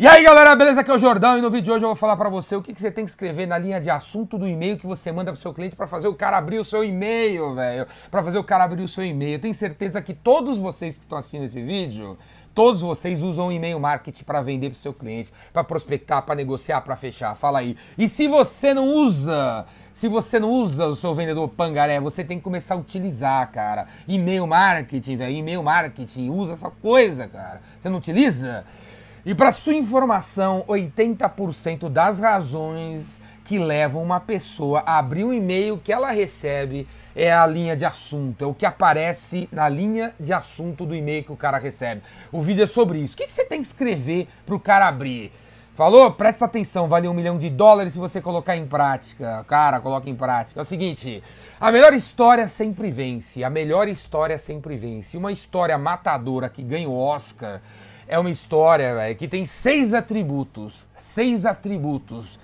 E aí galera, beleza? Aqui é o Jordão e no vídeo de hoje eu vou falar pra você o que, que você tem que escrever na linha de assunto do e-mail que você manda pro seu cliente pra fazer o cara abrir o seu e-mail, velho. Pra fazer o cara abrir o seu e-mail. Eu tenho certeza que todos vocês que estão assistindo esse vídeo, todos vocês usam e-mail marketing pra vender pro seu cliente, pra prospectar, pra negociar, pra fechar. Fala aí. E se você não usa, se você não usa o seu vendedor pangaré, você tem que começar a utilizar, cara. E-mail marketing, velho. E-mail marketing, usa essa coisa, cara. Você não utiliza? E para sua informação, 80% das razões que levam uma pessoa a abrir um e-mail que ela recebe é a linha de assunto, é o que aparece na linha de assunto do e-mail que o cara recebe. O vídeo é sobre isso. O que, você tem que escrever para o cara abrir? Falou? Presta atenção, vale um milhão de dólares se você colocar em prática. Cara, coloca em prática. É o seguinte, a melhor história sempre vence, a melhor história sempre vence. Uma história matadora que ganha o Oscar é uma história, véio, que tem seis atributos. Seis atributos.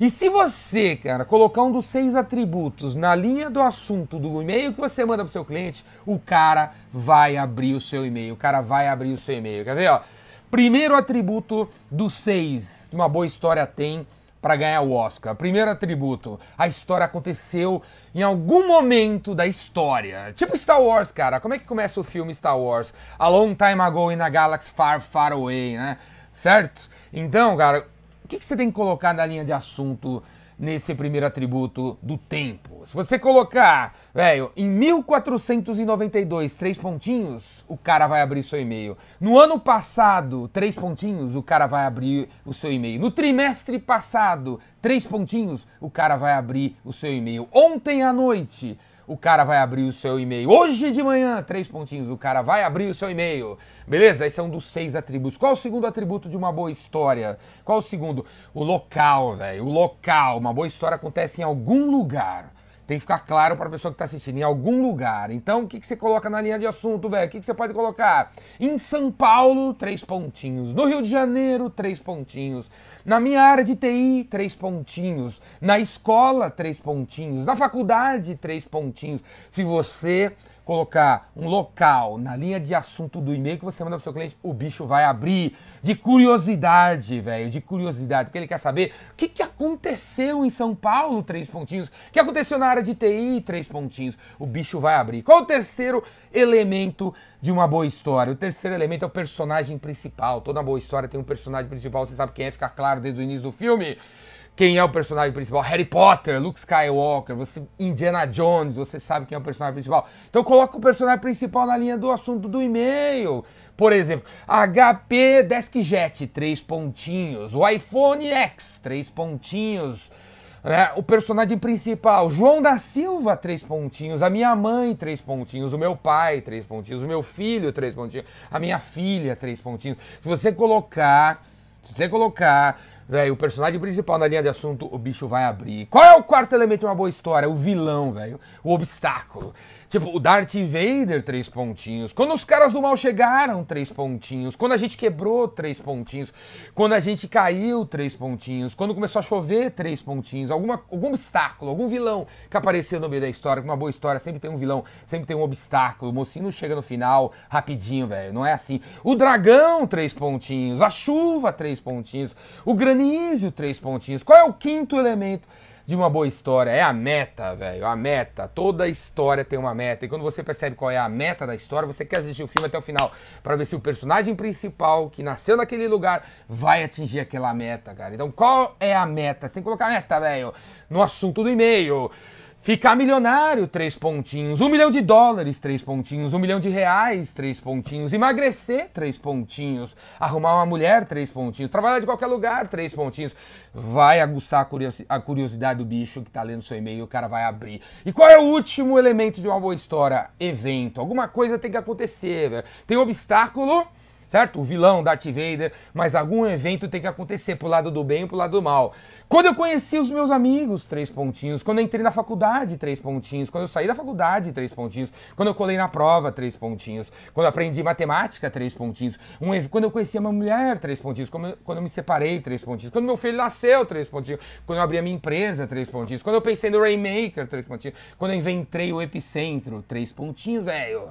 E se você, cara, colocar um dos seis atributos na linha do assunto do e-mail que você manda pro seu cliente, o cara vai abrir o seu e-mail. O cara vai abrir o seu e-mail. Quer ver, ó? Primeiro atributo dos seis que uma boa história tem para ganhar o Oscar. Primeiro atributo, a história aconteceu em algum momento da história. Tipo Star Wars, cara. Como é que começa o filme Star Wars? A long time ago in a galaxy far, far away, né? Certo? Então, cara, o que, que você tem que colocar na linha de assunto nesse primeiro atributo do tempo. Se você colocar, velho, em 1492, três pontinhos, o cara vai abrir seu e-mail. No ano passado, três pontinhos, o cara vai abrir o seu e-mail. No trimestre passado, três pontinhos, o cara vai abrir o seu e-mail. Ontem à noite, o cara vai abrir o seu e-mail. Hoje de manhã, três pontinhos, o cara vai abrir o seu e-mail. Beleza? Esse é um dos seis atributos. Qual o segundo atributo de uma boa história? Qual o segundo? O local, velho. O local. Uma boa história acontece em algum lugar. Tem que ficar claro para a pessoa que está assistindo, em algum lugar. Então, o que, que você coloca na linha de assunto, velho? O que, que você pode colocar? Em São Paulo, três pontinhos. No Rio de Janeiro, três pontinhos. Na minha área de TI, três pontinhos. Na escola, três pontinhos. Na faculdade, três pontinhos. Se você colocar um local na linha de assunto do e-mail que você manda pro seu cliente, o bicho vai abrir de curiosidade, velho, de curiosidade, porque ele quer saber o que, que aconteceu em São Paulo, três pontinhos, o que aconteceu na área de TI, três pontinhos, o bicho vai abrir. Qual o terceiro elemento de uma boa história? O terceiro elemento é o personagem principal. Toda boa história tem um personagem principal, você sabe quem é, fica claro desde o início do filme quem é o personagem principal. Harry Potter, Luke Skywalker, você Indiana Jones, você sabe quem é o personagem principal. Então coloca o personagem principal na linha do assunto do e-mail. Por exemplo, HP DeskJet, três pontinhos. O iPhone X, três pontinhos. Né? O personagem principal, João da Silva, três pontinhos. A minha mãe, três pontinhos. O meu pai, três pontinhos. O meu filho, três pontinhos. A minha filha, três pontinhos. Se você colocar, se você colocar Velho, o personagem principal na linha de assunto, o bicho vai abrir. Qual é o quarto elemento de uma boa história? O vilão, velho. O obstáculo. Tipo, o Darth Vader, três pontinhos. Quando os caras do mal chegaram, três pontinhos. Quando a gente quebrou, três pontinhos. Quando a gente caiu, três pontinhos. Quando começou a chover, três pontinhos. Alguma, algum obstáculo, algum vilão que apareceu no meio da história. Uma boa história sempre tem um vilão, sempre tem um obstáculo. O mocinho não chega no final rapidinho, velho. Não é assim. O dragão, três pontinhos. A chuva, três pontinhos. O granísio, três pontinhos. Qual é o quinto elemento? De uma boa história. É a meta, velho. A meta. Toda história tem uma meta. E quando você percebe qual é a meta da história, você quer assistir o filme até o final. para ver se o personagem principal, que nasceu naquele lugar, vai atingir aquela meta, cara. Então qual é a meta? Você tem que colocar a meta, velho, no assunto do e-mail. Ficar milionário, três pontinhos. Um milhão de dólares, três pontinhos. Um milhão de reais, três pontinhos. Emagrecer, três pontinhos. Arrumar uma mulher, três pontinhos. Trabalhar de qualquer lugar, três pontinhos. Vai aguçar a curiosidade do bicho que tá lendo seu e-mail, o cara vai abrir. E qual é o último elemento de uma boa história? Evento. Alguma coisa tem que acontecer, velho. Tem um obstáculo certo? O vilão, Darth Vader, mas algum evento tem que acontecer pro lado do bem e pro lado do mal. Quando eu conheci os meus amigos, três pontinhos. Quando eu entrei na faculdade, três pontinhos. Quando eu saí da faculdade, três pontinhos. Quando eu colei na prova, três pontinhos. Quando eu aprendi matemática, três pontinhos. Um, quando eu conheci uma mulher, três pontinhos. Quando eu, quando eu me separei, três pontinhos. Quando meu filho nasceu, três pontinhos. Quando eu abri a minha empresa, três pontinhos. Quando eu pensei no Rainmaker, três pontinhos. Quando eu inventei o Epicentro, três pontinhos, velho.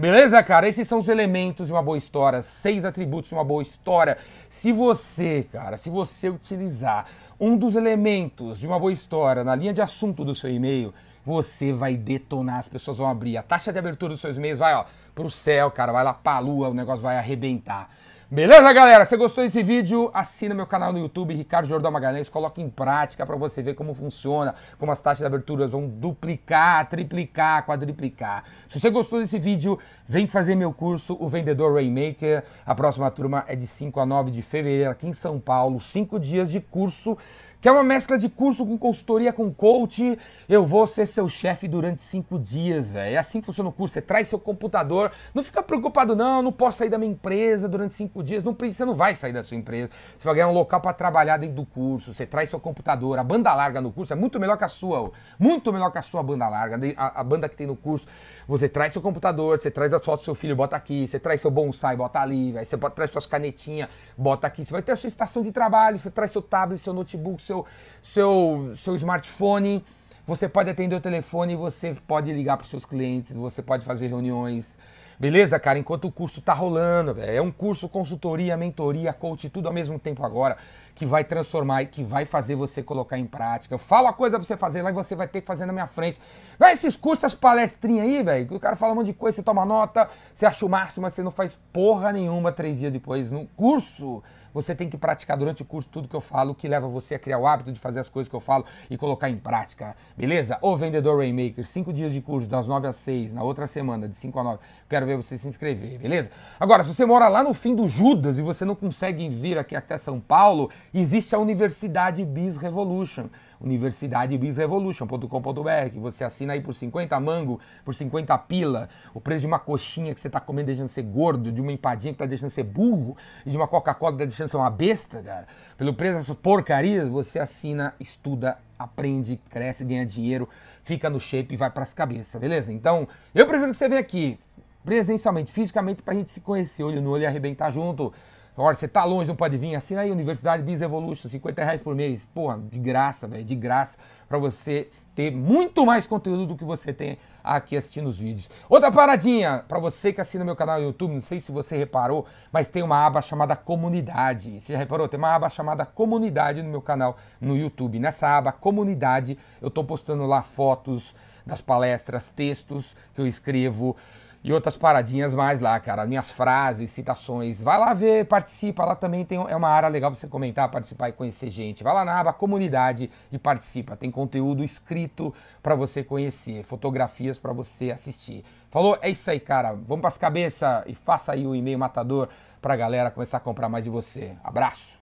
Beleza, cara? Esses são os elementos de uma boa história, seis atributos de uma boa história. Se você, cara, se você utilizar um dos elementos de uma boa história na linha de assunto do seu e-mail, você vai detonar, as pessoas vão abrir. A taxa de abertura dos seus e-mails vai, ó, pro céu, cara, vai lá pra lua, o negócio vai arrebentar. Beleza, galera? Se gostou desse vídeo, assina meu canal no YouTube, Ricardo Jordão Magalhães, coloque em prática para você ver como funciona, como as taxas de aberturas vão duplicar, triplicar, quadriplicar. Se você gostou desse vídeo, vem fazer meu curso, o Vendedor Rainmaker. A próxima turma é de 5 a 9 de fevereiro aqui em São Paulo, cinco dias de curso que é uma mescla de curso com consultoria com coach. Eu vou ser seu chefe durante cinco dias, velho. É assim que funciona o curso. Você traz seu computador. Não fica preocupado, não. Não posso sair da minha empresa durante cinco dias. Não, você não vai sair da sua empresa. Você vai ganhar um local para trabalhar dentro do curso. Você traz seu computador. A banda larga no curso é muito melhor que a sua. Muito melhor que a sua banda larga. A, a banda que tem no curso. Você traz seu computador, você traz as fotos do seu filho, bota aqui. Você traz seu bonsai, bota ali. Véio. Você traz suas canetinhas, bota aqui. Você vai ter a sua estação de trabalho. Você traz seu tablet, seu notebook, seu, seu, seu smartphone. Você pode atender o telefone, você pode ligar para os seus clientes, você pode fazer reuniões. Beleza, cara? Enquanto o curso tá rolando, véio. é um curso consultoria, mentoria, coach, tudo ao mesmo tempo agora, que vai transformar e que vai fazer você colocar em prática. Eu falo a coisa pra você fazer lá e você vai ter que fazer na minha frente. É esses cursos, essas palestrinhas aí, velho, que o cara fala um monte de coisa, você toma nota, você acha o máximo, mas você não faz porra nenhuma três dias depois. No curso, você tem que praticar durante o curso tudo que eu falo, que leva você a criar o hábito de fazer as coisas que eu falo e colocar em prática. Beleza? O Vendedor Rainmaker, cinco dias de curso, das 9 às 6, na outra semana, de 5 a 9. Quero ver você se inscrever, beleza? Agora, se você mora lá no fim do Judas e você não consegue vir aqui até São Paulo, existe a Universidade Biz Revolution universidadebizrevolution.com.br, que você assina aí por 50 mango, por 50 pila, o preço de uma coxinha que você está comendo deixando ser gordo, de uma empadinha que está deixando ser burro, e de uma Coca-Cola que está deixando ser uma besta, cara. Pelo preço dessas porcarias, você assina, estuda, aprende, cresce, ganha dinheiro, fica no shape e vai para as cabeças, beleza? Então, eu prefiro que você venha aqui, presencialmente, fisicamente, para a gente se conhecer olho no olho e arrebentar junto. Olha, você tá longe, não pode vir, assina aí Universidade Biz Evolution, 50 reais por mês. Porra, de graça, velho, de graça, para você ter muito mais conteúdo do que você tem aqui assistindo os vídeos. Outra paradinha, para você que assina meu canal no YouTube, não sei se você reparou, mas tem uma aba chamada Comunidade. Você já reparou? Tem uma aba chamada Comunidade no meu canal no YouTube. Nessa aba Comunidade, eu tô postando lá fotos das palestras, textos que eu escrevo, e outras paradinhas mais lá, cara. Minhas frases, citações. Vai lá ver, participa. Lá também tem, é uma área legal pra você comentar, participar e conhecer gente. Vai lá na aba comunidade e participa. Tem conteúdo escrito para você conhecer, fotografias para você assistir. Falou? É isso aí, cara. Vamos pras cabeças e faça aí o e-mail matador pra galera começar a comprar mais de você. Abraço!